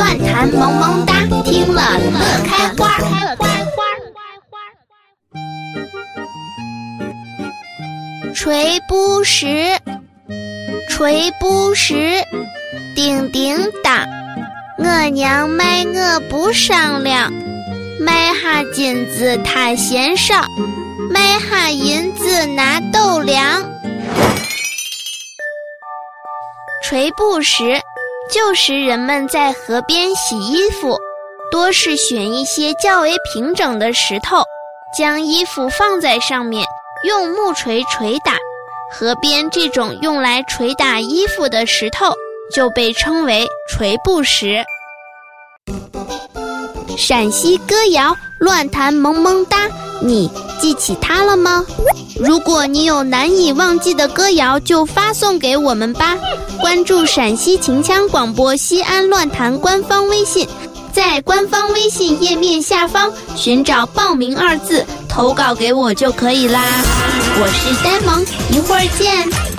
乱弹萌萌哒，听了乐开花，乐开花。锤不实，锤不实，叮叮当，我娘卖我不商量，卖哈金子她嫌少，卖哈银子拿斗量。锤不实，旧时人们在河边洗衣服，多是选一些较为平整的石头，将衣服放在上面。用木锤锤打，河边这种用来捶打衣服的石头就被称为锤布石。陕西歌谣乱弹萌萌哒，你记起它了吗？如果你有难以忘记的歌谣，就发送给我们吧。关注陕西秦腔广播西安乱弹官方微信，在官方微信页面下方寻找“报名”二字。投稿给我就可以啦，我是呆萌，一会儿见。